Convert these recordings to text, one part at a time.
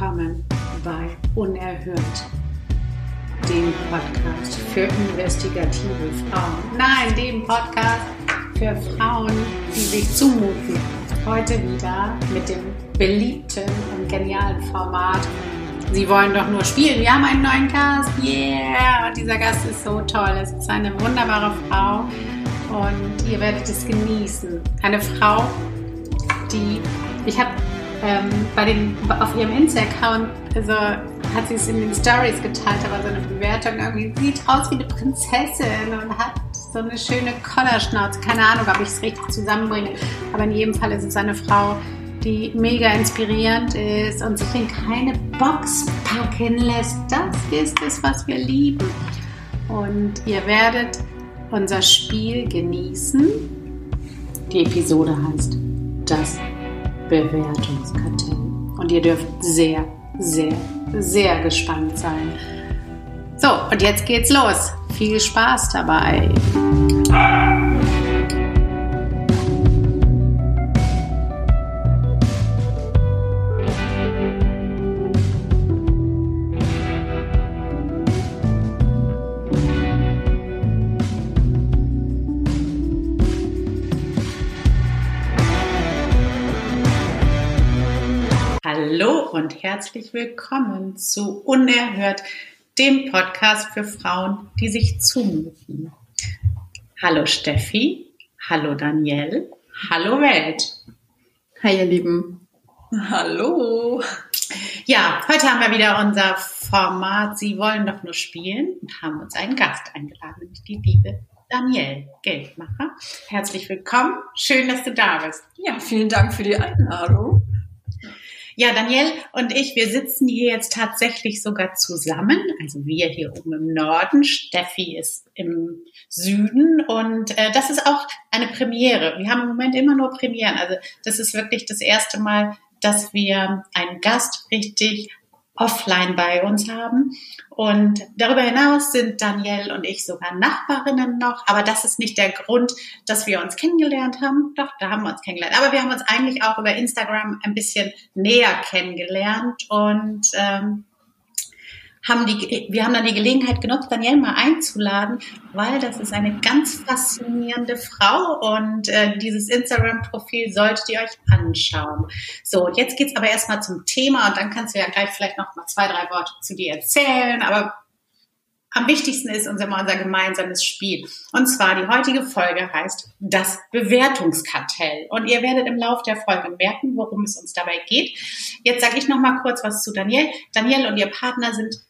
willkommen bei Unerhört, dem Podcast für investigative Frauen. Nein, dem Podcast für Frauen, die sich zumuten. Heute wieder mit dem beliebten und genialen Format. Sie wollen doch nur spielen. Wir haben einen neuen Gast. Yeah! Und dieser Gast ist so toll. Es ist eine wunderbare Frau und ihr werdet es genießen. Eine Frau, die ich habe ähm, bei den, auf ihrem Insta-Account, also hat sie es in den Stories geteilt, aber so eine Bewertung irgendwie sieht aus wie eine Prinzessin und hat so eine schöne Kollerschnauze. Keine Ahnung, ob ich es richtig zusammenbringe, aber in jedem Fall ist es eine Frau, die mega inspirierend ist und sich in keine Box packen lässt. Das ist es, was wir lieben. Und ihr werdet unser Spiel genießen. Die Episode heißt Das Bewertungskartell. Und ihr dürft sehr, sehr, sehr gespannt sein. So, und jetzt geht's los. Viel Spaß dabei. Und herzlich willkommen zu Unerhört, dem Podcast für Frauen, die sich zumuten. Hallo Steffi, hallo Danielle, hallo Welt. Hi ihr Lieben. Hallo. Ja, heute haben wir wieder unser Format Sie wollen doch nur spielen und haben uns einen Gast eingeladen, nämlich die liebe Danielle Geldmacher. Herzlich willkommen. Schön, dass du da bist. Ja, vielen Dank für die Einladung. Ja, Daniel und ich, wir sitzen hier jetzt tatsächlich sogar zusammen. Also wir hier oben im Norden, Steffi ist im Süden und äh, das ist auch eine Premiere. Wir haben im Moment immer nur Premieren. Also das ist wirklich das erste Mal, dass wir einen Gast richtig offline bei uns haben. Und darüber hinaus sind Danielle und ich sogar Nachbarinnen noch. Aber das ist nicht der Grund, dass wir uns kennengelernt haben. Doch, da haben wir uns kennengelernt. Aber wir haben uns eigentlich auch über Instagram ein bisschen näher kennengelernt. Und ähm, haben die, wir haben dann die Gelegenheit genutzt, Danielle mal einzuladen, weil das ist eine ganz faszinierende Frau und äh, dieses Instagram-Profil solltet ihr euch anschauen. So, und jetzt geht's aber erstmal zum Thema und dann kannst du ja gleich vielleicht noch mal zwei, drei Worte zu dir erzählen, aber am wichtigsten ist uns immer unser gemeinsames Spiel. Und zwar die heutige Folge heißt das Bewertungskartell. Und ihr werdet im Laufe der Folge merken, worum es uns dabei geht. Jetzt sage ich noch mal kurz was zu Danielle. Danielle und ihr Partner sind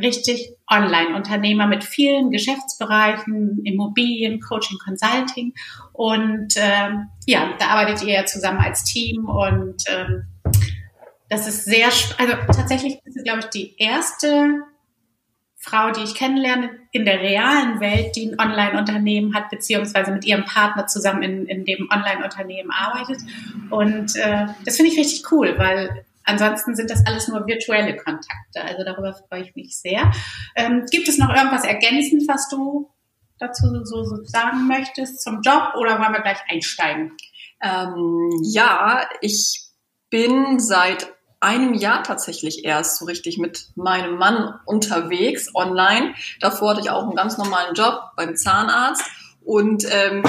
richtig Online-Unternehmer mit vielen Geschäftsbereichen, Immobilien, Coaching, Consulting. Und ähm, ja, da arbeitet ihr ja zusammen als Team und ähm, das ist sehr, also tatsächlich ist es, glaube ich, die erste Frau, die ich kennenlerne in der realen Welt, die ein Online-Unternehmen hat, beziehungsweise mit ihrem Partner zusammen in, in dem Online-Unternehmen arbeitet. Und äh, das finde ich richtig cool, weil Ansonsten sind das alles nur virtuelle Kontakte. Also darüber freue ich mich sehr. Ähm, gibt es noch irgendwas ergänzend, was du dazu so, so sagen möchtest zum Job oder wollen wir gleich einsteigen? Ähm, ja, ich bin seit einem Jahr tatsächlich erst so richtig mit meinem Mann unterwegs online. Davor hatte ich auch einen ganz normalen Job beim Zahnarzt und ähm,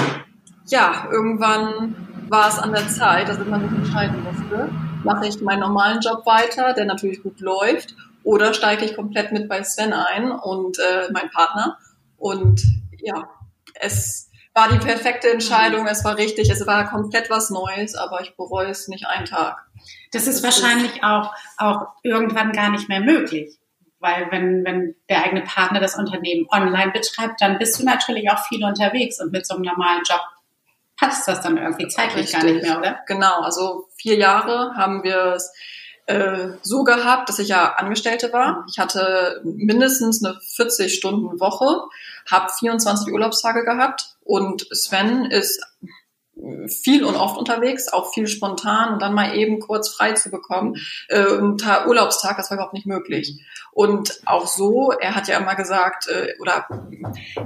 ja, irgendwann war es an der Zeit, dass ich sich entscheiden musste mache ich meinen normalen Job weiter, der natürlich gut läuft, oder steige ich komplett mit bei Sven ein und äh, mein Partner. Und ja, es war die perfekte Entscheidung, es war richtig, es war komplett was Neues, aber ich bereue es nicht einen Tag. Das ist das wahrscheinlich ist auch, auch irgendwann gar nicht mehr möglich. Weil wenn, wenn der eigene Partner das Unternehmen online betreibt, dann bist du natürlich auch viel unterwegs und mit so einem normalen Job passt das dann irgendwie zeitlich Richtig. gar nicht mehr, oder? Genau, also vier Jahre haben wir es äh, so gehabt, dass ich ja Angestellte war. Ich hatte mindestens eine 40-Stunden-Woche, habe 24 Urlaubstage gehabt und Sven ist viel und oft unterwegs, auch viel spontan und dann mal eben kurz frei zu bekommen. Äh, ein Tag, Urlaubstag, das war überhaupt nicht möglich. Und auch so, er hat ja immer gesagt, äh, oder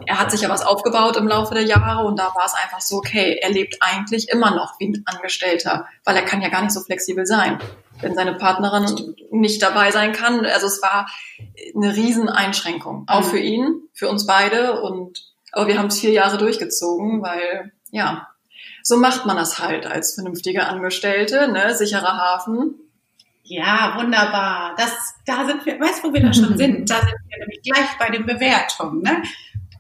er hat sich ja was aufgebaut im Laufe der Jahre und da war es einfach so, okay, er lebt eigentlich immer noch wie ein Angestellter, weil er kann ja gar nicht so flexibel sein wenn seine Partnerin nicht dabei sein kann. Also es war eine Rieseneinschränkung, auch mhm. für ihn, für uns beide. Und aber wir haben es vier Jahre durchgezogen, weil ja, so macht man das halt als vernünftige Angestellte, ne? Sicherer Hafen. Ja, wunderbar. Das, da sind wir, weißt du, wo wir da schon sind? Da sind wir nämlich gleich bei den Bewertungen, ne?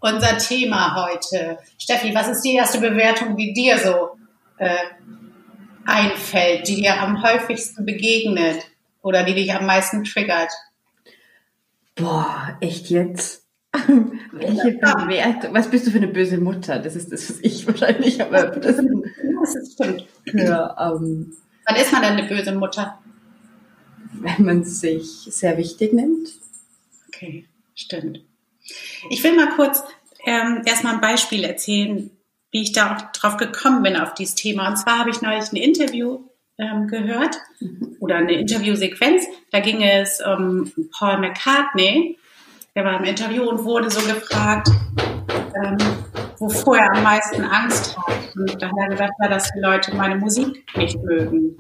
Unser Thema heute. Steffi, was ist die erste Bewertung, die dir so äh, einfällt, die dir am häufigsten begegnet oder die dich am meisten triggert? Boah, echt jetzt? Welche Bewertung? Was bist du für eine böse Mutter? Das ist das, was ich wahrscheinlich aber das, das ist stimmt. Ja, ähm, Wann ist man denn eine böse Mutter? Wenn man sich sehr wichtig nimmt. Okay, stimmt. Ich will mal kurz ähm, erstmal ein Beispiel erzählen, wie ich da auch drauf gekommen bin auf dieses Thema. Und zwar habe ich neulich ein Interview ähm, gehört oder eine Interviewsequenz. Da ging es um Paul McCartney. Der war im Interview und wurde so gefragt, ähm, wovor er am meisten Angst hat. Und da hat er gesagt, ja, dass die Leute meine Musik nicht mögen.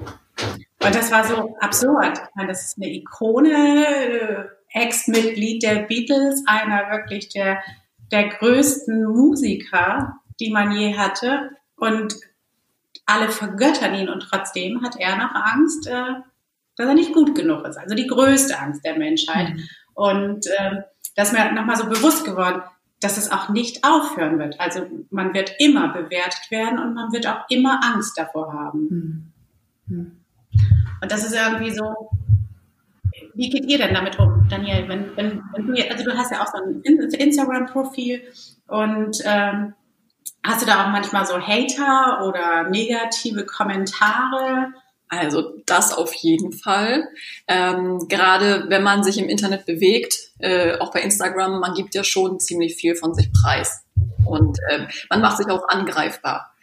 Und das war so absurd. Ich meine, das ist eine Ikone, äh, Ex-Mitglied der Beatles, einer wirklich der, der größten Musiker die man je hatte. Und alle vergöttern ihn und trotzdem hat er noch Angst, äh, dass er nicht gut genug ist. Also die größte Angst der Menschheit. Mhm. Und äh, das ist mir nochmal so bewusst geworden, dass es auch nicht aufhören wird. Also man wird immer bewertet werden und man wird auch immer Angst davor haben. Mhm. Und das ist irgendwie so, wie geht ihr denn damit um, Daniel? Wenn, wenn, wenn du, also du hast ja auch so ein Instagram-Profil und ähm, Hast du da auch manchmal so Hater oder negative Kommentare? Also das auf jeden Fall. Ähm, gerade wenn man sich im Internet bewegt, äh, auch bei Instagram, man gibt ja schon ziemlich viel von sich preis. Und ähm, man macht sich auch angreifbar.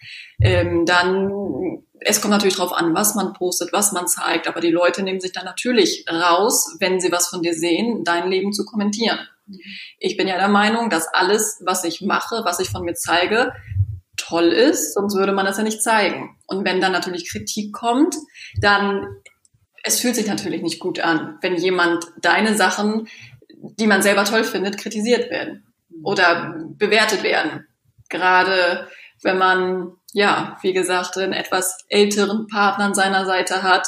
Ähm, dann, es kommt natürlich darauf an, was man postet, was man zeigt, aber die Leute nehmen sich dann natürlich raus, wenn sie was von dir sehen, dein Leben zu kommentieren. Ich bin ja der Meinung, dass alles, was ich mache, was ich von mir zeige, toll ist, sonst würde man das ja nicht zeigen. Und wenn dann natürlich Kritik kommt, dann es fühlt sich natürlich nicht gut an, wenn jemand deine Sachen, die man selber toll findet, kritisiert werden oder bewertet werden. Gerade wenn man, ja, wie gesagt, einen etwas älteren Partner an seiner Seite hat.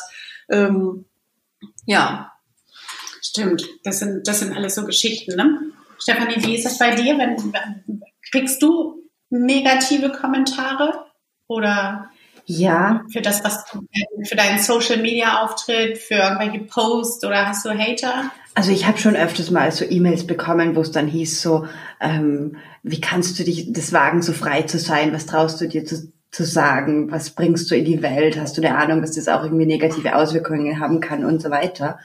Ähm, ja, Stimmt, das sind, das sind alles so Geschichten, ne? Stefanie, wie ist das bei dir? Wenn, kriegst du negative Kommentare oder ja. Für das, was du, für deinen Social Media Auftritt, für irgendwelche Posts oder hast du Hater? Also ich habe schon öfters mal so E-Mails bekommen, wo es dann hieß so, ähm, wie kannst du dich das wagen, so frei zu sein? Was traust du dir zu, zu sagen? Was bringst du in die Welt? Hast du eine Ahnung, dass das auch irgendwie negative Auswirkungen haben kann und so weiter?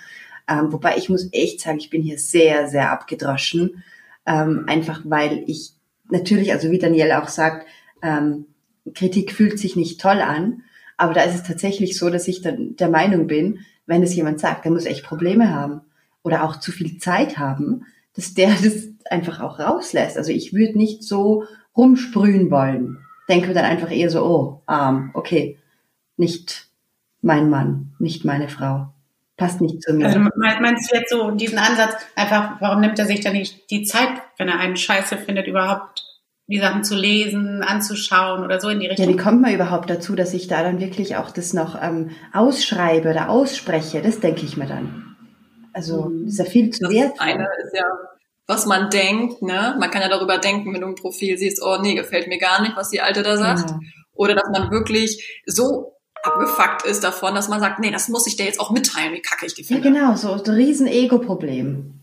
Ähm, wobei ich muss echt sagen, ich bin hier sehr, sehr abgedroschen. Ähm, einfach weil ich natürlich, also wie Daniel auch sagt, ähm, Kritik fühlt sich nicht toll an. Aber da ist es tatsächlich so, dass ich dann der Meinung bin, wenn es jemand sagt, der muss echt Probleme haben oder auch zu viel Zeit haben, dass der das einfach auch rauslässt. Also ich würde nicht so rumsprühen wollen. Denke dann einfach eher so, oh, arm, okay, nicht mein Mann, nicht meine Frau passt nicht zu mir. Also meinst du jetzt so diesen Ansatz, einfach, warum nimmt er sich dann nicht die Zeit, wenn er einen Scheiße findet, überhaupt die Sachen zu lesen, anzuschauen oder so in die Richtung? Ja, wie kommt man überhaupt dazu, dass ich da dann wirklich auch das noch ähm, ausschreibe oder ausspreche? Das denke ich mir dann. Also mhm. ist ja viel zu wert. Eine ist ja, was man denkt, ne? Man kann ja darüber denken, wenn du ein Profil siehst, oh nee, gefällt mir gar nicht, was die Alte da sagt. Ja. Oder dass man wirklich so abgefuckt ist davon, dass man sagt, nee, das muss ich dir jetzt auch mitteilen, wie kacke ich die finde. Ja, genau, so ein riesen Ego-Problem.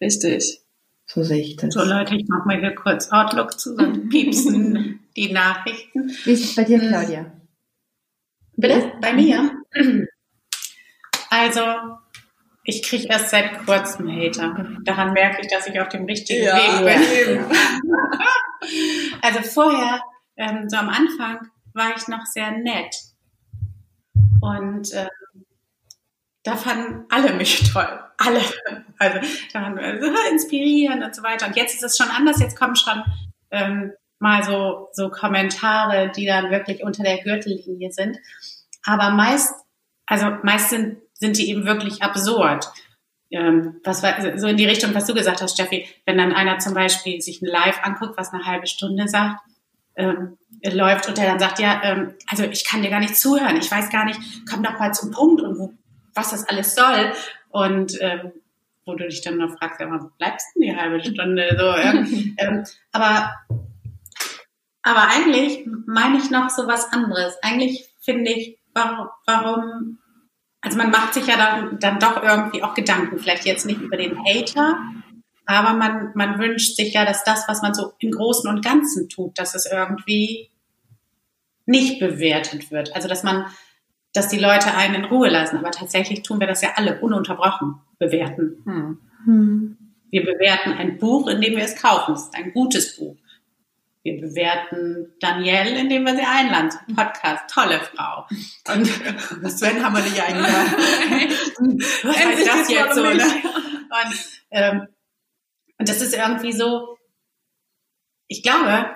Richtig. So sehe ich das. So Leute, ich mache mal hier kurz Outlook zusammen, piepsen die Nachrichten. Wie ist es bei dir, Claudia? Bitte? Bei mir? Also, ich kriege erst seit kurzem Hater. Daran merke ich, dass ich auf dem richtigen ja, Weg bin. also vorher, ähm, so am Anfang, war ich noch sehr nett. Und äh, da fanden alle mich toll. Alle. Also da waren wir so inspirierend und so weiter. Und jetzt ist es schon anders. Jetzt kommen schon ähm, mal so, so Kommentare, die dann wirklich unter der Gürtellinie sind. Aber meist, also meist sind, sind die eben wirklich absurd. Ähm, was war, so in die Richtung, was du gesagt hast, Steffi, wenn dann einer zum Beispiel sich ein Live anguckt, was eine halbe Stunde sagt, ähm, läuft und der dann sagt, ja, ähm, also ich kann dir gar nicht zuhören, ich weiß gar nicht, komm doch mal zum Punkt und wo, was das alles soll. Und ähm, wo du dich dann noch fragst, ja, wo bleibst du denn die halbe Stunde? So, ja. ähm, aber, aber eigentlich meine ich noch so was anderes. Eigentlich finde ich, warum, warum, also man macht sich ja dann, dann doch irgendwie auch Gedanken, vielleicht jetzt nicht über den Hater, aber man, man wünscht sich ja, dass das, was man so im Großen und Ganzen tut, dass es irgendwie nicht bewertet wird. Also dass man, dass die Leute einen in Ruhe lassen. Aber tatsächlich tun wir das ja alle ununterbrochen bewerten. Hm. Hm. Wir bewerten ein Buch, indem wir es kaufen. Es ist ein gutes Buch. Wir bewerten Danielle, indem wir sie einladen zum Podcast. Tolle Frau. Und Sven haben wir nicht eingeladen. Was heißt das jetzt so? Ne? Und ähm, und das ist irgendwie so, ich glaube,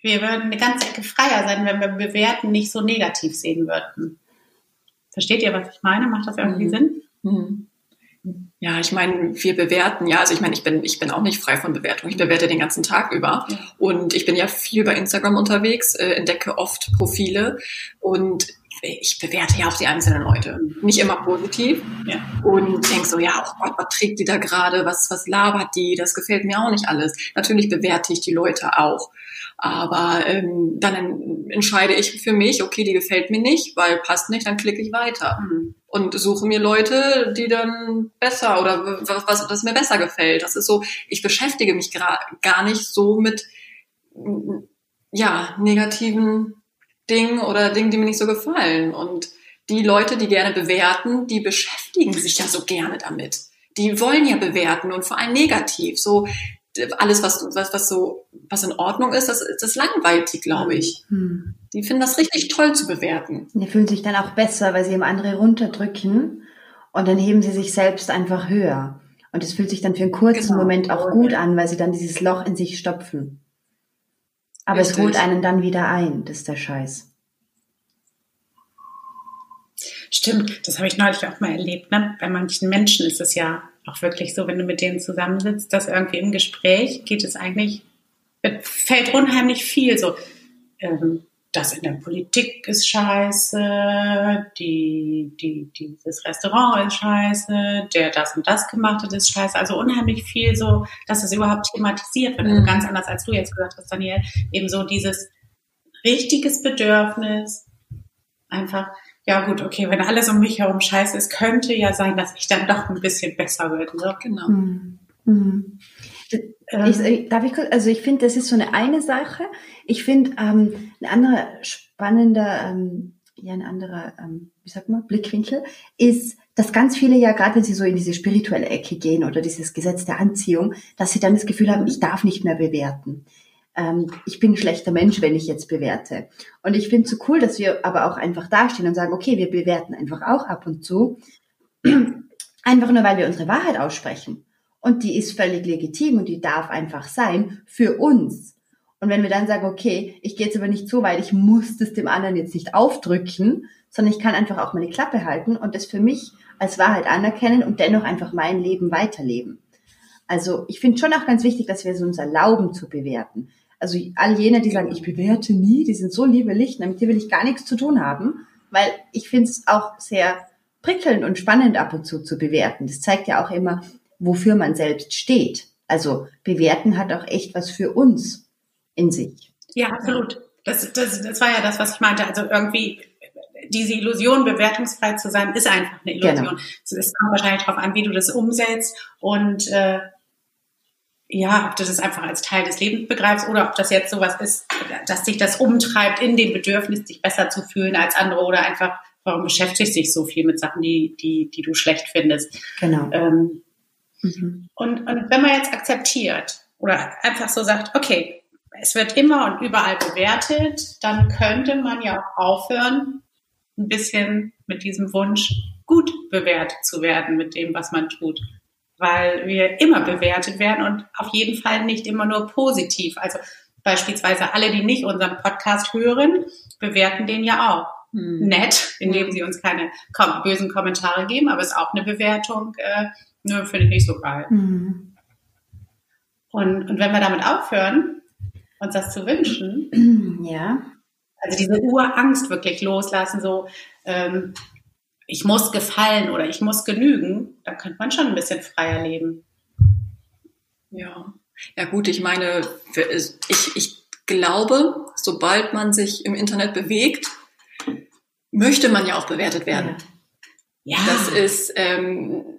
wir würden eine ganze Ecke freier sein, wenn wir Bewerten nicht so negativ sehen würden. Versteht ihr, was ich meine? Macht das irgendwie mhm. Sinn? Mhm. Ja, ich meine, wir bewerten, ja, also ich meine, ich bin, ich bin auch nicht frei von Bewertung. Ich bewerte den ganzen Tag über. Und ich bin ja viel bei Instagram unterwegs, äh, entdecke oft Profile und ich bewerte ja auch die einzelnen Leute. Nicht immer positiv. Ja. Und denk so, ja, oh Gott, was trägt die da gerade? Was, was labert die? Das gefällt mir auch nicht alles. Natürlich bewerte ich die Leute auch. Aber ähm, dann entscheide ich für mich, okay, die gefällt mir nicht, weil passt nicht, dann klicke ich weiter. Mhm. Und suche mir Leute, die dann besser oder was, was mir besser gefällt. Das ist so, ich beschäftige mich gar nicht so mit ja, negativen Ding oder Dingen, die mir nicht so gefallen. Und die Leute, die gerne bewerten, die beschäftigen sich ja so gerne damit. Die wollen ja bewerten und vor allem negativ. So alles, was, was, was so, was in Ordnung ist, das, das langweilt die, glaube ich. Hm. Die finden das richtig toll zu bewerten. Die fühlen sich dann auch besser, weil sie eben andere runterdrücken und dann heben sie sich selbst einfach höher. Und es fühlt sich dann für einen kurzen genau. Moment auch gut an, weil sie dann dieses Loch in sich stopfen. Aber Richtig. es holt einen dann wieder ein. Das ist der Scheiß. Stimmt, das habe ich neulich auch mal erlebt. Ne? Bei manchen Menschen ist es ja auch wirklich so, wenn du mit denen zusammensitzt, dass irgendwie im Gespräch geht es eigentlich, fällt unheimlich viel so. Ähm, das in der Politik ist scheiße, die, die, dieses Restaurant ist scheiße, der das und das gemacht hat ist scheiße. Also unheimlich viel so, dass es überhaupt thematisiert wird. Also mhm. ganz anders als du jetzt gesagt hast, Daniel. Eben so dieses richtiges Bedürfnis, einfach, ja gut, okay, wenn alles um mich herum scheiße ist, könnte ja sein, dass ich dann doch ein bisschen besser werde. So. Genau. Mhm. Mhm. Ich, äh, darf ich kurz, also ich finde, das ist so eine eine Sache. Ich finde, ähm, ein anderer spannender, ähm, ja, ein anderer, ähm, wie sagt man, Blickwinkel ist, dass ganz viele ja, gerade wenn sie so in diese spirituelle Ecke gehen oder dieses Gesetz der Anziehung, dass sie dann das Gefühl haben, ich darf nicht mehr bewerten. Ähm, ich bin ein schlechter Mensch, wenn ich jetzt bewerte. Und ich finde es so cool, dass wir aber auch einfach dastehen und sagen, okay, wir bewerten einfach auch ab und zu. Einfach nur, weil wir unsere Wahrheit aussprechen. Und die ist völlig legitim und die darf einfach sein für uns. Und wenn wir dann sagen, okay, ich gehe jetzt aber nicht so weit, ich muss das dem anderen jetzt nicht aufdrücken, sondern ich kann einfach auch meine Klappe halten und das für mich als Wahrheit anerkennen und dennoch einfach mein Leben weiterleben. Also ich finde schon auch ganz wichtig, dass wir es uns erlauben zu bewerten. Also all jene, die sagen, ich bewerte nie, die sind so liebe Licht, damit will ich gar nichts zu tun haben, weil ich finde es auch sehr prickelnd und spannend ab und zu zu bewerten. Das zeigt ja auch immer, wofür man selbst steht. Also bewerten hat auch echt was für uns in sich. Ja, absolut. Das, das, das war ja das, was ich meinte. Also irgendwie diese Illusion, bewertungsfrei zu sein, ist einfach eine Illusion. Genau. Es kommt wahrscheinlich darauf an, wie du das umsetzt und äh, ja, ob du das einfach als Teil des Lebens begreifst oder ob das jetzt sowas ist, dass dich das umtreibt in dem Bedürfnis, dich besser zu fühlen als andere oder einfach, warum beschäftigst du dich so viel mit Sachen, die, die, die du schlecht findest. Genau. Ähm, Mhm. Und, und wenn man jetzt akzeptiert oder einfach so sagt, okay, es wird immer und überall bewertet, dann könnte man ja auch aufhören, ein bisschen mit diesem Wunsch, gut bewertet zu werden mit dem, was man tut. Weil wir immer bewertet werden und auf jeden Fall nicht immer nur positiv. Also beispielsweise alle, die nicht unseren Podcast hören, bewerten den ja auch. Hm. Nett, indem hm. sie uns keine bösen Kommentare geben, aber es ist auch eine Bewertung, äh, ne, finde ich nicht so geil. Hm. Und, und wenn wir damit aufhören, uns das zu wünschen, ja. also diese Urangst wirklich loslassen, so ähm, ich muss gefallen oder ich muss genügen, dann könnte man schon ein bisschen freier leben. Ja. Ja gut, ich meine, ich, ich glaube, sobald man sich im Internet bewegt, möchte man ja auch bewertet werden. Ja. Das ist ähm,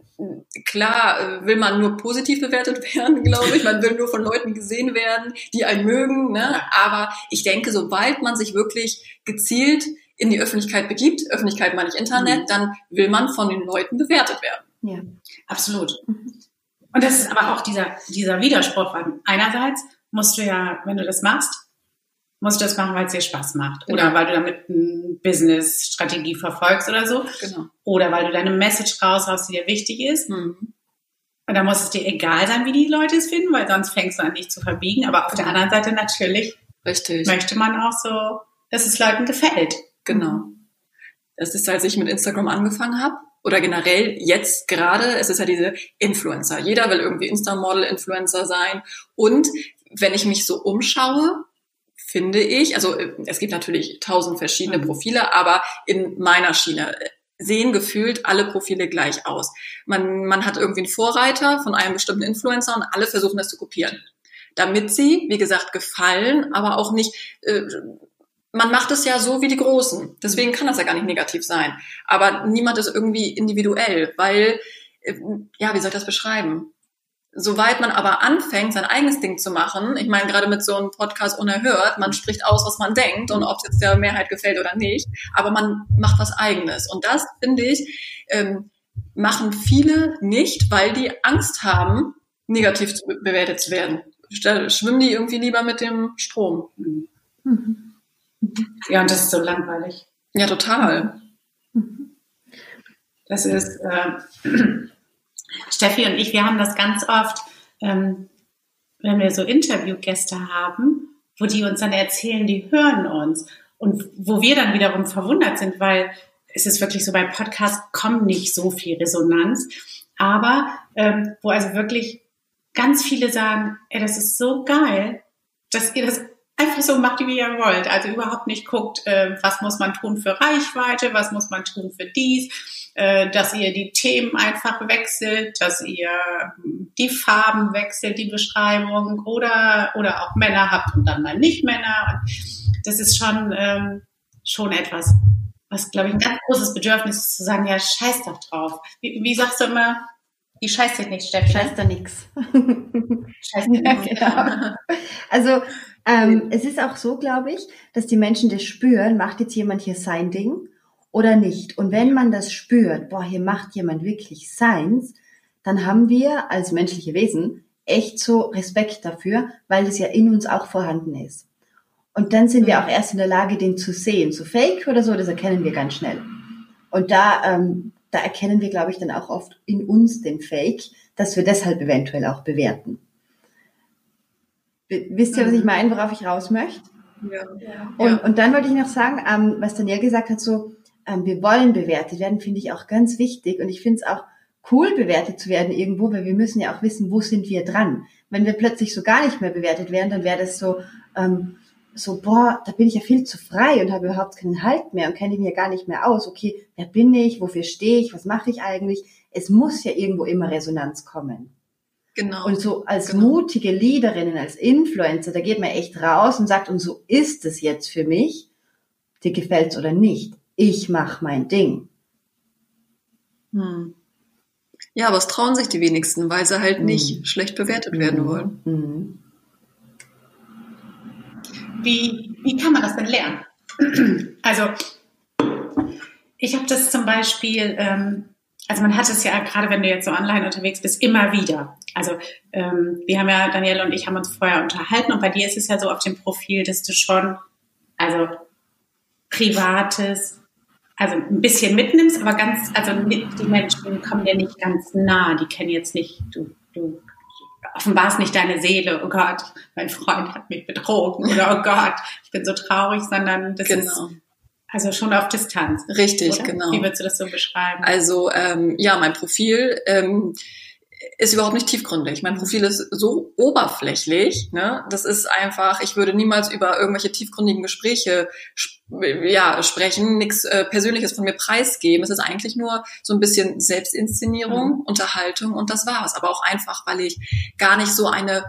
klar, will man nur positiv bewertet werden, glaube ich. Man will nur von Leuten gesehen werden, die einen mögen. Ne? Aber ich denke, sobald man sich wirklich gezielt in die Öffentlichkeit begibt, Öffentlichkeit meine ich Internet, mhm. dann will man von den Leuten bewertet werden. Ja, absolut. Und das ist aber auch dieser, dieser Widerspruch. Einerseits musst du ja, wenn du das machst, musst du das machen, weil es dir Spaß macht. Genau. Oder weil du damit eine Business-Strategie verfolgst oder so. Genau. Oder weil du deine Message raushaust, die dir wichtig ist. Mhm. Und da muss es dir egal sein, wie die Leute es finden, weil sonst fängst du an, dich zu verbiegen. Aber auf der genau. anderen Seite natürlich Richtig. möchte man auch so, dass es Leuten gefällt. Genau. Das ist, als ich mit Instagram angefangen habe, oder generell jetzt gerade, es ist ja diese Influencer. Jeder will irgendwie Insta-Model, Influencer sein. Und wenn ich mich so umschaue, finde ich, also es gibt natürlich tausend verschiedene mhm. Profile, aber in meiner Schiene sehen gefühlt alle Profile gleich aus. Man, man hat irgendwie einen Vorreiter von einem bestimmten Influencer und alle versuchen das zu kopieren. Damit sie, wie gesagt, gefallen, aber auch nicht äh, man macht es ja so wie die Großen. Deswegen kann das ja gar nicht negativ sein. Aber niemand ist irgendwie individuell, weil, äh, ja, wie soll ich das beschreiben? Soweit man aber anfängt, sein eigenes Ding zu machen, ich meine, gerade mit so einem Podcast unerhört, man spricht aus, was man denkt und ob es jetzt der Mehrheit gefällt oder nicht, aber man macht was eigenes. Und das, finde ich, ähm, machen viele nicht, weil die Angst haben, negativ bewertet zu werden. Schwimmen die irgendwie lieber mit dem Strom. Mhm. Ja, und das ist so langweilig. Ja, total. Das ist, äh, Steffi und ich, wir haben das ganz oft, ähm, wenn wir so Interviewgäste haben, wo die uns dann erzählen, die hören uns. Und wo wir dann wiederum verwundert sind, weil es ist wirklich so, beim Podcast kommt nicht so viel Resonanz. Aber ähm, wo also wirklich ganz viele sagen, ey, das ist so geil, dass ihr das einfach so macht, wie ihr wollt. Also überhaupt nicht guckt, äh, was muss man tun für Reichweite, was muss man tun für dies, dass ihr die Themen einfach wechselt, dass ihr die Farben wechselt, die Beschreibung oder, oder auch Männer habt und dann mal nicht Männer. Und das ist schon, ähm, schon etwas, was, glaube ich, ein ganz großes Bedürfnis ist, zu sagen, ja, scheiß doch drauf. Wie, wie sagst du immer, die scheißt dir nicht, Steffi. Scheiß da nix. Scheiß dir ja, genau. Also ähm, es ist auch so, glaube ich, dass die Menschen das spüren, macht jetzt jemand hier sein Ding oder nicht. Und wenn man das spürt, boah, hier macht jemand wirklich seins, dann haben wir als menschliche Wesen echt so Respekt dafür, weil es ja in uns auch vorhanden ist. Und dann sind wir auch erst in der Lage, den zu sehen. So fake oder so, das erkennen wir ganz schnell. Und da, ähm, da erkennen wir, glaube ich, dann auch oft in uns den Fake, dass wir deshalb eventuell auch bewerten. Wisst ihr, was ich mhm. meine, worauf ich raus möchte? Ja. Und, und dann wollte ich noch sagen, ähm, was Daniel gesagt hat, so, ähm, wir wollen bewertet werden, finde ich auch ganz wichtig. Und ich finde es auch cool, bewertet zu werden irgendwo, weil wir müssen ja auch wissen, wo sind wir dran. Wenn wir plötzlich so gar nicht mehr bewertet werden, dann wäre das so, ähm, so, boah, da bin ich ja viel zu frei und habe überhaupt keinen Halt mehr und kenne mich ja gar nicht mehr aus. Okay, wer bin ich? Wofür stehe ich? Was mache ich eigentlich? Es muss ja irgendwo immer Resonanz kommen. Genau. Und so als genau. mutige Leaderinnen, als Influencer, da geht man echt raus und sagt, und so ist es jetzt für mich, dir gefällt's oder nicht. Ich mache mein Ding. Hm. Ja, aber es trauen sich die wenigsten, weil sie halt nicht hm. schlecht bewertet hm. werden wollen. Hm. Wie, wie kann man das denn lernen? Also, ich habe das zum Beispiel ähm, also man hat es ja gerade, wenn du jetzt so online unterwegs bist, immer wieder. also ähm, wir haben ja, Danielle und ich haben uns vorher unterhalten und bei dir ist es ja so auf dem Profil, dass du schon, also Privates, also ein bisschen mitnimmst, aber ganz, also die Menschen kommen dir nicht ganz nah, die kennen jetzt nicht, du, du offenbarst nicht deine Seele, oh Gott, mein Freund hat mich betrogen oder oh Gott, ich bin so traurig, sondern das genau. ist also schon auf Distanz. Richtig, oder? genau. Wie würdest du das so beschreiben? Also ähm, ja, mein Profil ähm, ist überhaupt nicht tiefgründig. Mein Profil ist so oberflächlich. Ne? Das ist einfach, ich würde niemals über irgendwelche tiefgründigen Gespräche ja, sprechen, nichts äh, Persönliches von mir preisgeben. Es ist eigentlich nur so ein bisschen Selbstinszenierung, mhm. Unterhaltung und das war's. Aber auch einfach, weil ich gar nicht so eine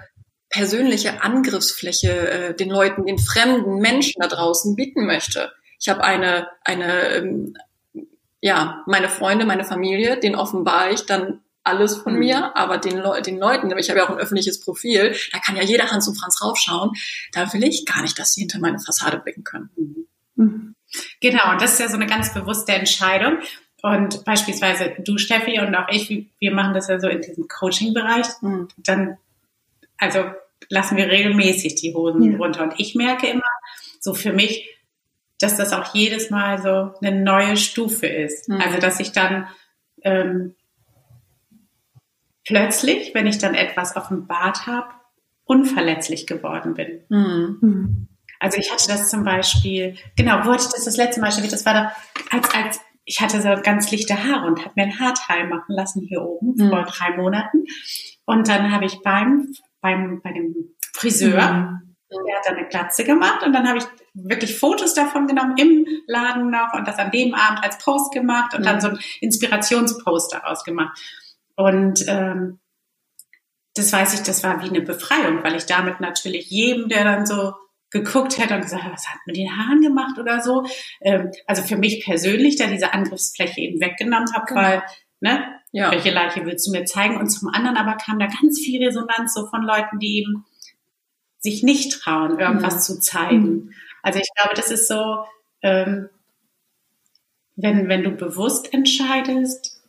persönliche Angriffsfläche äh, den Leuten, den fremden Menschen da draußen bieten möchte. Ich habe eine, eine, ähm, ja, meine Freunde, meine Familie, den offenbar ich dann alles von mhm. mir, aber den, Le den Leuten, ich habe ja auch ein öffentliches Profil, da kann ja jeder Hans und Franz raufschauen, da will ich gar nicht, dass sie hinter meine Fassade blicken können. Mhm. Genau, und das ist ja so eine ganz bewusste Entscheidung. Und beispielsweise du, Steffi, und auch ich, wir machen das ja so in diesem Coaching-Bereich. Mhm. Dann, also lassen wir regelmäßig die Hosen ja. runter. Und ich merke immer, so für mich, dass das auch jedes Mal so eine neue Stufe ist. Mhm. Also dass ich dann ähm, plötzlich, wenn ich dann etwas offenbart habe, unverletzlich geworden bin. Mhm. mhm. Also ich hatte das zum Beispiel, genau, wo hatte ich das das letzte Mal schon, das war da, als, als ich hatte so ganz lichte Haare und habe mir ein Haarteil machen lassen hier oben mhm. vor drei Monaten. Und dann habe ich beim, beim, bei dem Friseur, mhm. der hat dann eine Glatze gemacht und dann habe ich wirklich Fotos davon genommen im Laden noch und das an dem Abend als Post gemacht und mhm. dann so ein Inspirationspost daraus gemacht. Und ähm, das weiß ich, das war wie eine Befreiung, weil ich damit natürlich jedem, der dann so geguckt hätte und gesagt, was hat mit den Haaren gemacht oder so. Ähm, also für mich persönlich da diese Angriffsfläche eben weggenommen habe, genau. weil, ne, ja. welche Leiche willst du mir zeigen? Und zum anderen aber kam da ganz viel Resonanz so von Leuten, die eben sich nicht trauen, irgendwas mhm. zu zeigen. Mhm. Also ich glaube, das ist so, ähm, wenn, wenn du bewusst entscheidest,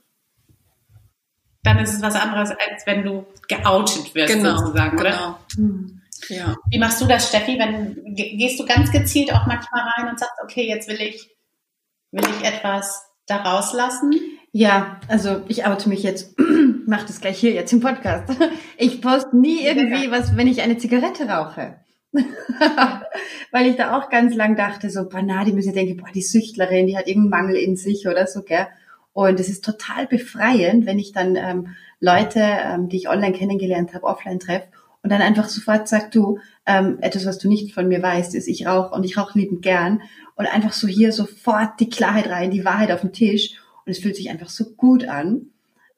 dann ist es was anderes, als wenn du geoutet wirst, genau, sozusagen, oder? Genau. Mhm. Ja. Wie machst du das, Steffi? Wenn, gehst du ganz gezielt auch manchmal rein und sagst, okay, jetzt will ich, will ich etwas da rauslassen? Ja, also ich oute mich jetzt, mach das gleich hier jetzt im Podcast. Ich poste nie irgendwie was, wenn ich eine Zigarette rauche. Weil ich da auch ganz lang dachte, so, boah, die müssen denken, boah, die Süchtlerin, die hat irgendeinen Mangel in sich oder so, gell? Und es ist total befreiend, wenn ich dann ähm, Leute, ähm, die ich online kennengelernt habe, offline treffe und dann einfach sofort sagt, du, ähm, etwas, was du nicht von mir weißt, ist, ich rauche und ich rauche liebend gern. Und einfach so hier sofort die Klarheit rein, die Wahrheit auf den Tisch. Und es fühlt sich einfach so gut an,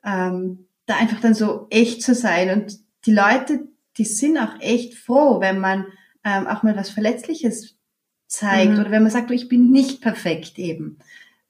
ähm, da einfach dann so echt zu sein. Und die Leute, die sind auch echt froh, wenn man ähm, auch mal was Verletzliches zeigt mhm. oder wenn man sagt, du, ich bin nicht perfekt eben,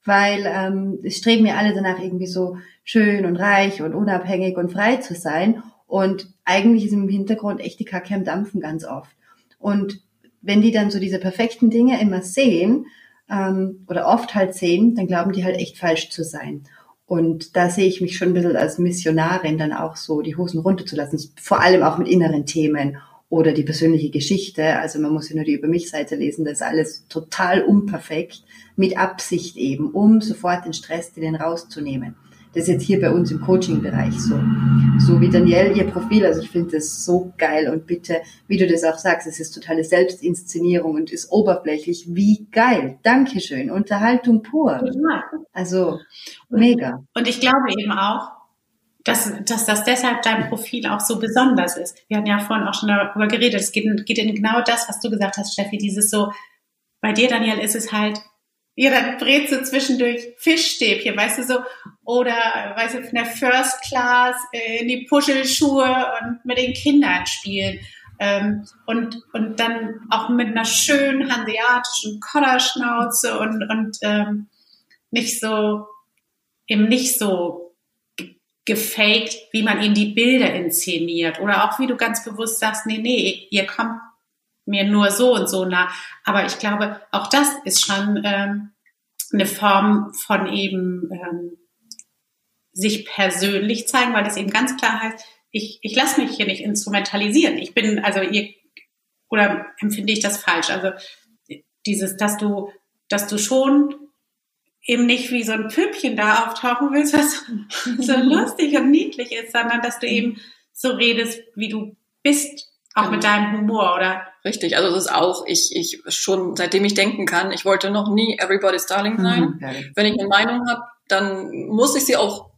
weil ähm, es streben ja alle danach irgendwie so schön und reich und unabhängig und frei zu sein und eigentlich ist im Hintergrund echt die Kacke am Dampfen ganz oft. Und wenn die dann so diese perfekten Dinge immer sehen, ähm, oder oft halt sehen, dann glauben die halt echt falsch zu sein. Und da sehe ich mich schon ein bisschen als Missionarin dann auch so, die Hosen runterzulassen, vor allem auch mit inneren Themen oder die persönliche Geschichte. Also man muss ja nur die Über mich Seite lesen, das ist alles total unperfekt, mit Absicht eben, um sofort den Stress den rauszunehmen. Das ist jetzt hier bei uns im Coaching-Bereich so. So wie Danielle ihr Profil, also ich finde das so geil und bitte, wie du das auch sagst, es ist totale Selbstinszenierung und ist oberflächlich. Wie geil. Dankeschön. Unterhaltung pur. Also mega. Und ich glaube eben auch, dass, dass das deshalb dein Profil auch so besonders ist. Wir hatten ja vorhin auch schon darüber geredet. Es geht, geht in genau das, was du gesagt hast, Steffi, dieses so, bei dir, Daniel, ist es halt ja, dann du zwischendurch Fischstäbchen, weißt du so, oder, weißt du, von der First Class äh, in die Puschelschuhe und mit den Kindern spielen. Ähm, und, und dann auch mit einer schönen hanseatischen Kodderschnauze und, und ähm, nicht so, eben nicht so gefaked, wie man ihnen die Bilder inszeniert. Oder auch wie du ganz bewusst sagst, nee, nee, ihr kommt mir nur so und so nah. Aber ich glaube, auch das ist schon ähm, eine Form von eben ähm, sich persönlich zeigen, weil das eben ganz klar heißt, ich, ich lasse mich hier nicht instrumentalisieren. Ich bin, also ihr, oder empfinde ich das falsch? Also dieses, dass du, dass du schon eben nicht wie so ein Püppchen da auftauchen willst, was so lustig und niedlich ist, sondern dass du eben so redest, wie du bist, auch mit genau. deinem Humor, oder? Richtig, also das ist auch, ich, ich schon seitdem ich denken kann, ich wollte noch nie Everybody's Darling sein. Mhm. Wenn ich eine Meinung habe, dann muss ich sie auch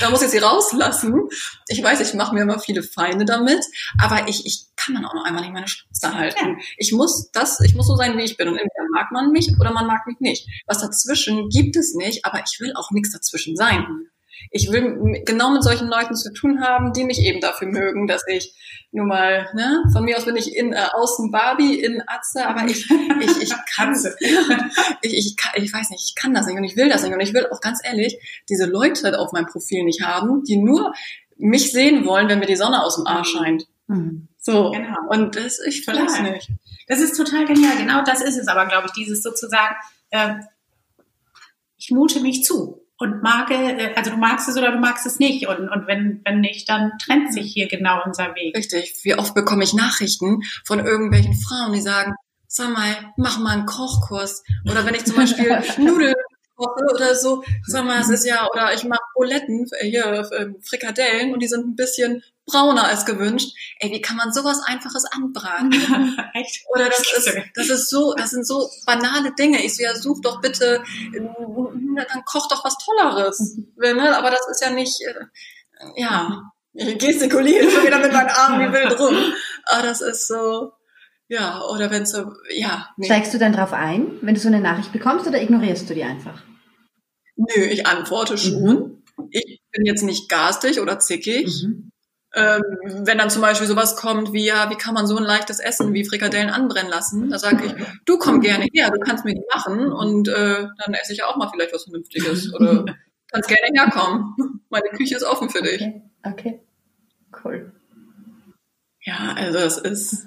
da muss ich sie rauslassen. Ich weiß, ich mache mir immer viele Feinde damit, aber ich, ich kann dann auch noch einmal nicht meine Schnauze halten. Ja. Ich muss das, ich muss so sein, wie ich bin. Und entweder mag man mich oder man mag mich nicht. Was dazwischen gibt es nicht, aber ich will auch nichts dazwischen sein ich will genau mit solchen Leuten zu tun haben, die mich eben dafür mögen, dass ich nur mal, ne, von mir aus bin ich in äh, außen Barbie, in Atze, aber ich, ich, ich kann, ich, ich, kann, ich weiß nicht, ich kann das nicht und ich will das nicht und ich will auch ganz ehrlich diese Leute auf meinem Profil nicht haben, die nur mich sehen wollen, wenn mir die Sonne aus dem Arsch scheint. Mhm. So. Genau. Und das, ich will das nicht. Das ist total genial. Genau das ist es aber, glaube ich, dieses sozusagen, äh, ich mute mich zu und mag, äh, also du magst es oder du magst es nicht. Und, und wenn, wenn nicht, dann trennt sich hier genau unser Weg. Richtig. Wie oft bekomme ich Nachrichten von irgendwelchen Frauen, die sagen, sag mal, mach mal einen Kochkurs. Oder wenn ich zum Beispiel Nudeln koche oder so, sag mal, es ist ja, oder ich mache Buletten, äh, hier ähm, Frikadellen und die sind ein bisschen brauner als gewünscht. Ey, wie kann man sowas Einfaches anbraten? Echt? Oder das ist, das ist so, das sind so banale Dinge. Ich so, ja, such doch bitte, dann koch doch was Tolleres. Ne? Aber das ist ja nicht, äh, ja, ich gestikuliere schon wieder mit meinen Armen wie wild rum. Aber das ist so, ja, oder wenn so, ja. Nee. Steigst du dann drauf ein, wenn du so eine Nachricht bekommst, oder ignorierst du die einfach? Nö, ich antworte schon. Mhm. Ich bin jetzt nicht garstig oder zickig. Mhm. Ähm, wenn dann zum Beispiel sowas kommt wie, ja, wie kann man so ein leichtes Essen wie Frikadellen anbrennen lassen? Da sage ich, du komm gerne her, du kannst mir die machen und äh, dann esse ich auch mal vielleicht was Vernünftiges oder kannst gerne herkommen. Meine Küche ist offen für dich. Okay, okay. cool. Ja, also es ist,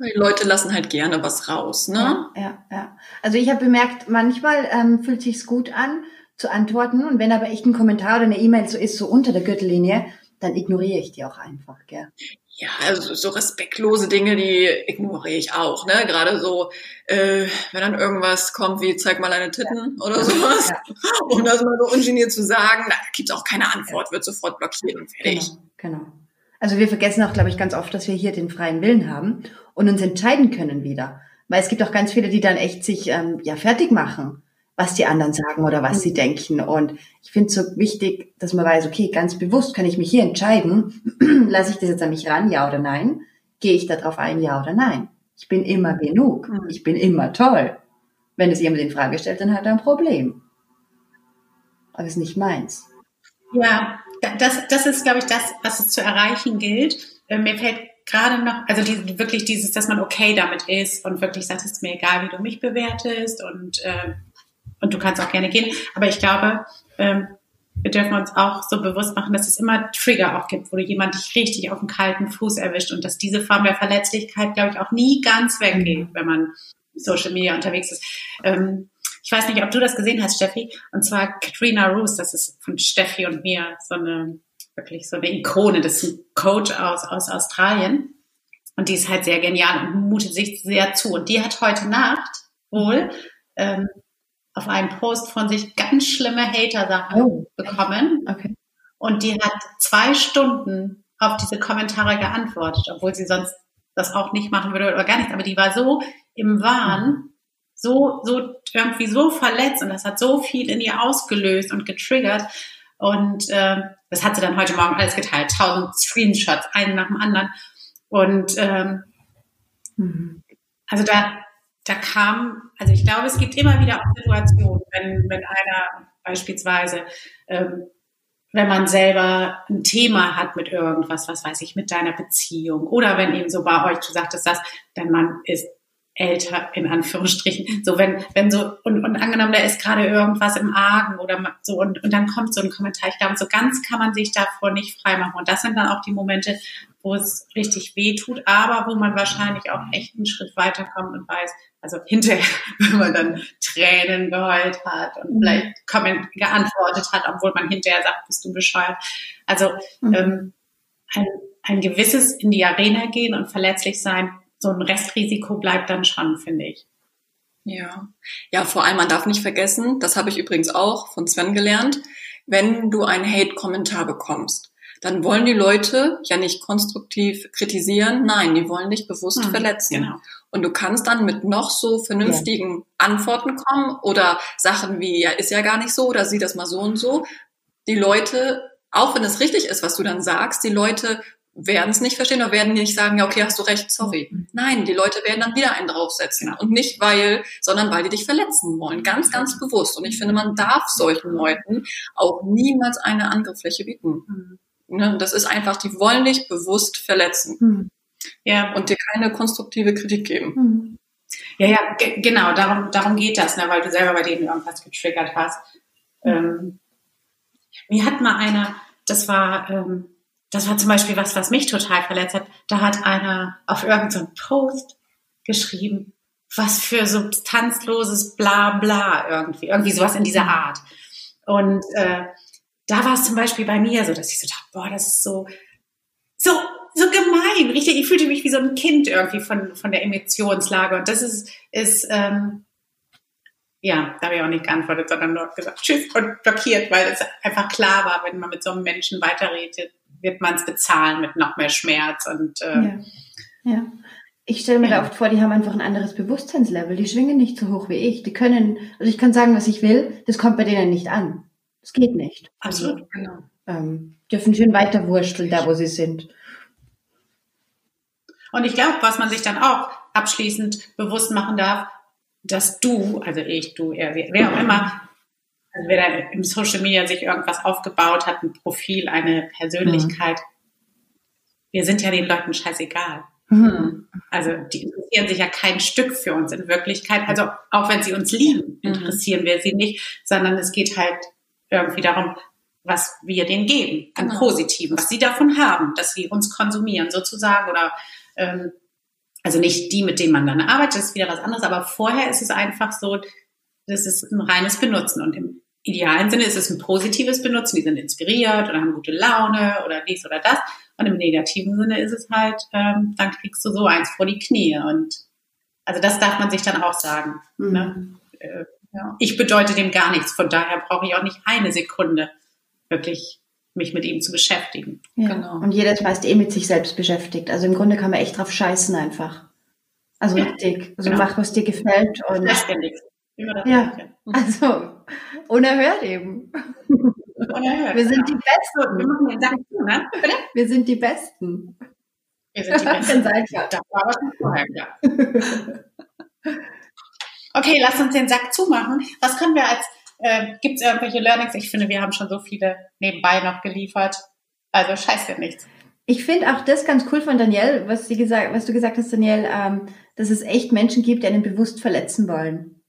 die Leute lassen halt gerne was raus, ne? Ja, ja. ja. Also ich habe bemerkt, manchmal ähm, fühlt sich's gut an zu antworten und wenn aber echt ein Kommentar oder eine E-Mail so ist, so unter der Gürtellinie, dann ignoriere ich die auch einfach, gell? Ja, also so respektlose Dinge, die ignoriere ich auch, ne? Gerade so, äh, wenn dann irgendwas kommt wie zeig mal deine Titten ja. oder sowas, ja. um das mal so ungeniert zu sagen, da gibt's auch keine Antwort, wird sofort blockiert und fertig. Genau, genau. Also wir vergessen auch, glaube ich, ganz oft, dass wir hier den freien Willen haben und uns entscheiden können wieder. Weil es gibt auch ganz viele, die dann echt sich ähm, ja fertig machen was die anderen sagen oder was sie denken. Und ich finde es so wichtig, dass man weiß, okay, ganz bewusst kann ich mich hier entscheiden, lasse ich das jetzt an mich ran, ja oder nein? Gehe ich darauf ein, ja oder nein? Ich bin immer genug. Mhm. Ich bin immer toll. Wenn es jemand in Frage stellt, dann hat er ein Problem. Aber es ist nicht meins. Ja, das, das ist, glaube ich, das, was es zu erreichen gilt. Äh, mir fällt gerade noch, also die, wirklich dieses, dass man okay damit ist und wirklich sagt, es ist mir egal, wie du mich bewertest und äh, und du kannst auch gerne gehen. Aber ich glaube, ähm, wir dürfen uns auch so bewusst machen, dass es immer Trigger auch gibt, wo du jemand dich richtig auf den kalten Fuß erwischt und dass diese Form der Verletzlichkeit, glaube ich, auch nie ganz weggeht, wenn man Social Media unterwegs ist. Ähm, ich weiß nicht, ob du das gesehen hast, Steffi, und zwar Katrina Roos, das ist von Steffi und mir so eine, wirklich so eine Ikone, das ist ein Coach aus, aus Australien. Und die ist halt sehr genial und mutet sich sehr zu. Und die hat heute Nacht wohl ähm, auf einen Post von sich ganz schlimme Hater-Sachen oh. bekommen. Okay. Und die hat zwei Stunden auf diese Kommentare geantwortet, obwohl sie sonst das auch nicht machen würde oder gar nichts. Aber die war so im Wahn, so, so irgendwie so verletzt und das hat so viel in ihr ausgelöst und getriggert. Und äh, das hat sie dann heute Morgen alles geteilt. Tausend Screenshots, einen nach dem anderen. Und ähm, mhm. also da, da kam, also ich glaube, es gibt immer wieder auch Situationen, wenn, wenn einer beispielsweise, ähm, wenn man selber ein Thema hat mit irgendwas, was weiß ich, mit deiner Beziehung oder wenn eben so bei euch, du sagtest das, dein Mann ist älter, in Anführungsstrichen, so wenn, wenn so, und, und angenommen, da ist gerade irgendwas im Argen oder so, und, und dann kommt so ein Kommentar, ich glaube, so ganz kann man sich davor nicht freimachen. Und das sind dann auch die Momente, wo es richtig weh tut, aber wo man wahrscheinlich auch echt einen Schritt weiterkommt und weiß, also hinterher, wenn man dann Tränen geheult hat und mhm. vielleicht geantwortet hat, obwohl man hinterher sagt, bist du bescheuert. Also mhm. ähm, ein, ein gewisses in die Arena gehen und verletzlich sein, so ein Restrisiko bleibt dann schon, finde ich. Ja. Ja, vor allem, man darf nicht vergessen, das habe ich übrigens auch von Sven gelernt, wenn du einen Hate-Kommentar bekommst, dann wollen die Leute ja nicht konstruktiv kritisieren, nein, die wollen dich bewusst hm, verletzen. Genau. Und du kannst dann mit noch so vernünftigen ja. Antworten kommen oder Sachen wie, ja, ist ja gar nicht so oder sieh das mal so und so. Die Leute, auch wenn es richtig ist, was du dann sagst, die Leute werden es nicht verstehen oder werden nicht sagen, ja, okay, hast du recht, sorry. Mhm. Nein, die Leute werden dann wieder einen draufsetzen. Und nicht weil, sondern weil die dich verletzen wollen. Ganz, ganz bewusst. Und ich finde, man darf solchen Leuten auch niemals eine Angriffsfläche bieten. Mhm. Ne? Das ist einfach, die wollen dich bewusst verletzen. Mhm. Ja. Und dir keine konstruktive Kritik geben. Mhm. Ja, ja, genau, darum, darum geht das, ne, weil du selber bei denen irgendwas getriggert hast. Ähm, mir hat mal einer, das war, ähm, das war zum Beispiel was, was mich total verletzt hat. Da hat einer auf irgendeinem Post geschrieben, was für substanzloses Bla bla irgendwie, irgendwie sowas in dieser Art. Und äh, da war es zum Beispiel bei mir so, dass ich so dachte, boah, das ist so, so, so gemein, richtig. Ich fühlte mich wie so ein Kind irgendwie von, von der Emotionslage. Und das ist, ist ähm, ja, da habe ich auch nicht geantwortet, sondern nur gesagt, tschüss und blockiert, weil es einfach klar war, wenn man mit so einem Menschen weiterredet, wird man es bezahlen mit noch mehr Schmerz und äh, ja. ja. Ich stelle mir ja. da oft vor, die haben einfach ein anderes Bewusstseinslevel. Die schwingen nicht so hoch wie ich. Die können, also ich kann sagen, was ich will, das kommt bei denen nicht an. Das geht nicht. Absolut, also, genau. Ähm, dürfen schön weiter wursteln, da wo sie sind. Und ich glaube, was man sich dann auch abschließend bewusst machen darf, dass du, also ich, du, er, wer auch immer, also wer da im Social Media sich irgendwas aufgebaut hat, ein Profil, eine Persönlichkeit, mhm. wir sind ja den Leuten scheißegal. Mhm. Also die interessieren sich ja kein Stück für uns in Wirklichkeit. Also auch wenn sie uns lieben, mhm. interessieren wir sie nicht, sondern es geht halt irgendwie darum, was wir denen geben, an genau. Positiven, was sie davon haben, dass sie uns konsumieren sozusagen oder ähm, also nicht die, mit denen man dann arbeitet, ist wieder was anderes, aber vorher ist es einfach so, das ist ein reines Benutzen und im idealen Sinne ist es ein positives Benutzen, die sind inspiriert oder haben gute Laune oder dies oder das und im negativen Sinne ist es halt, ähm, dann kriegst du so eins vor die Knie und also das darf man sich dann auch sagen. Mhm. Ne? Äh, ja. Ich bedeute dem gar nichts, von daher brauche ich auch nicht eine Sekunde wirklich mich mit ihm zu beschäftigen. Ja. Genau. Und jeder ist meist eh mit sich selbst beschäftigt. Also im Grunde kann man echt drauf scheißen einfach. Also ja. richtig. Also genau. mach, was dir gefällt. Und ja, also unerhört eben. Unerhört, wir sind genau. die Besten. Wir machen den Sack zu, ne? Wir sind die Besten. Wir sind die Besten. das war vorher okay, lass uns den Sack zumachen. Was können wir als äh, Gibt es irgendwelche Learnings? Ich finde, wir haben schon so viele nebenbei noch geliefert. Also scheiß dir nichts. Ich finde auch das ganz cool von Danielle, was, sie gesagt, was du gesagt hast, Danielle, ähm, dass es echt Menschen gibt, die einen bewusst verletzen wollen.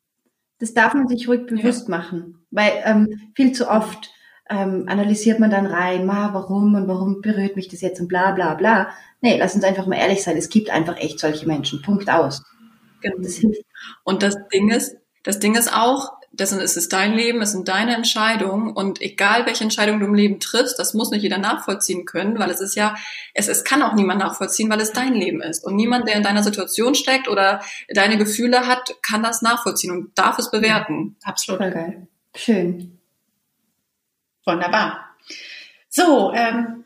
Das darf man sich ruhig bewusst ja. machen, weil ähm, viel zu oft ähm, analysiert man dann rein, ma, warum und warum berührt mich das jetzt und bla bla bla. Nee, lass uns einfach mal ehrlich sein, es gibt einfach echt solche Menschen. Punkt aus. Genau. Das und das Ding ist, das Ding ist auch, dessen ist es dein Leben, es sind deine Entscheidungen und egal welche Entscheidung du im Leben triffst, das muss nicht jeder nachvollziehen können, weil es ist ja, es, es kann auch niemand nachvollziehen, weil es dein Leben ist und niemand, der in deiner Situation steckt oder deine Gefühle hat, kann das nachvollziehen und darf es bewerten. Absolut. Voll geil. Schön. Wunderbar. So, ähm,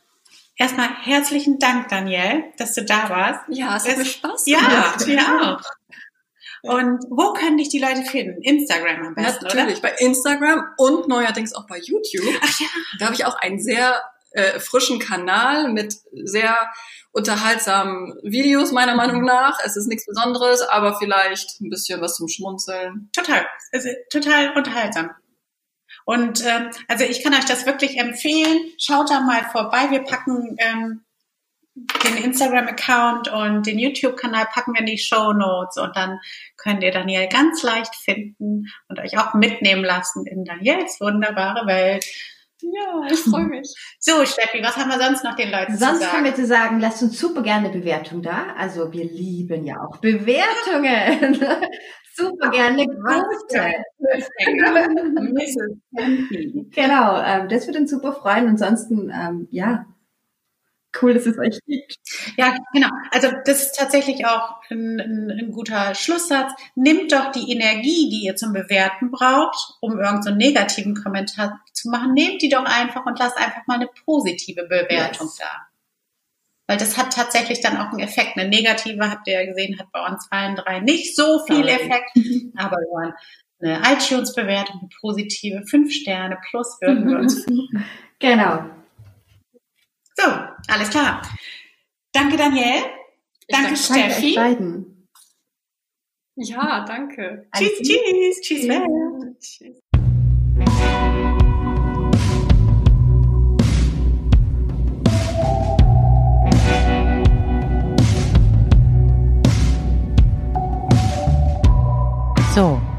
erstmal herzlichen Dank, Danielle, dass du da warst. Ja, es hat mir Spaß gemacht. Ja, ja auch. Und wo können dich die Leute finden? Instagram am besten, Natürlich, oder? bei Instagram und neuerdings auch bei YouTube. Ach ja. Da habe ich auch einen sehr äh, frischen Kanal mit sehr unterhaltsamen Videos meiner Meinung nach. Es ist nichts Besonderes, aber vielleicht ein bisschen was zum Schmunzeln. Total, es ist total unterhaltsam. Und ähm, also ich kann euch das wirklich empfehlen. Schaut da mal vorbei. Wir packen ähm, den Instagram-Account und den YouTube-Kanal packen wir in die Show Notes und dann könnt ihr Daniel ganz leicht finden und euch auch mitnehmen lassen in Daniels wunderbare Welt. Ja, ich freue mich. So, Steffi, was haben wir sonst noch den Leuten sonst zu sagen? Sonst haben wir zu sagen, lasst uns super gerne Bewertung da. Also wir lieben ja auch Bewertungen. super gerne gute. genau, ähm, das würde uns super freuen. Ansonsten, ähm, ja, Cool, dass es euch gibt. Ja, genau. Also das ist tatsächlich auch ein, ein, ein, guter Schlusssatz. Nimmt doch die Energie, die ihr zum Bewerten braucht, um irgendeinen so negativen Kommentar zu machen, nehmt die doch einfach und lasst einfach mal eine positive Bewertung yes. da. Weil das hat tatsächlich dann auch einen Effekt. Eine negative, habt ihr ja gesehen, hat bei uns allen drei nicht so viel Effekt. Aber wir eine iTunes-Bewertung, eine positive, fünf Sterne plus würden wir uns Genau. So, alles klar. Danke, Daniel. Danke, Steffi. Danke ja, danke. Tschüss, tschüss. Tschüss, ja. tschüss. So,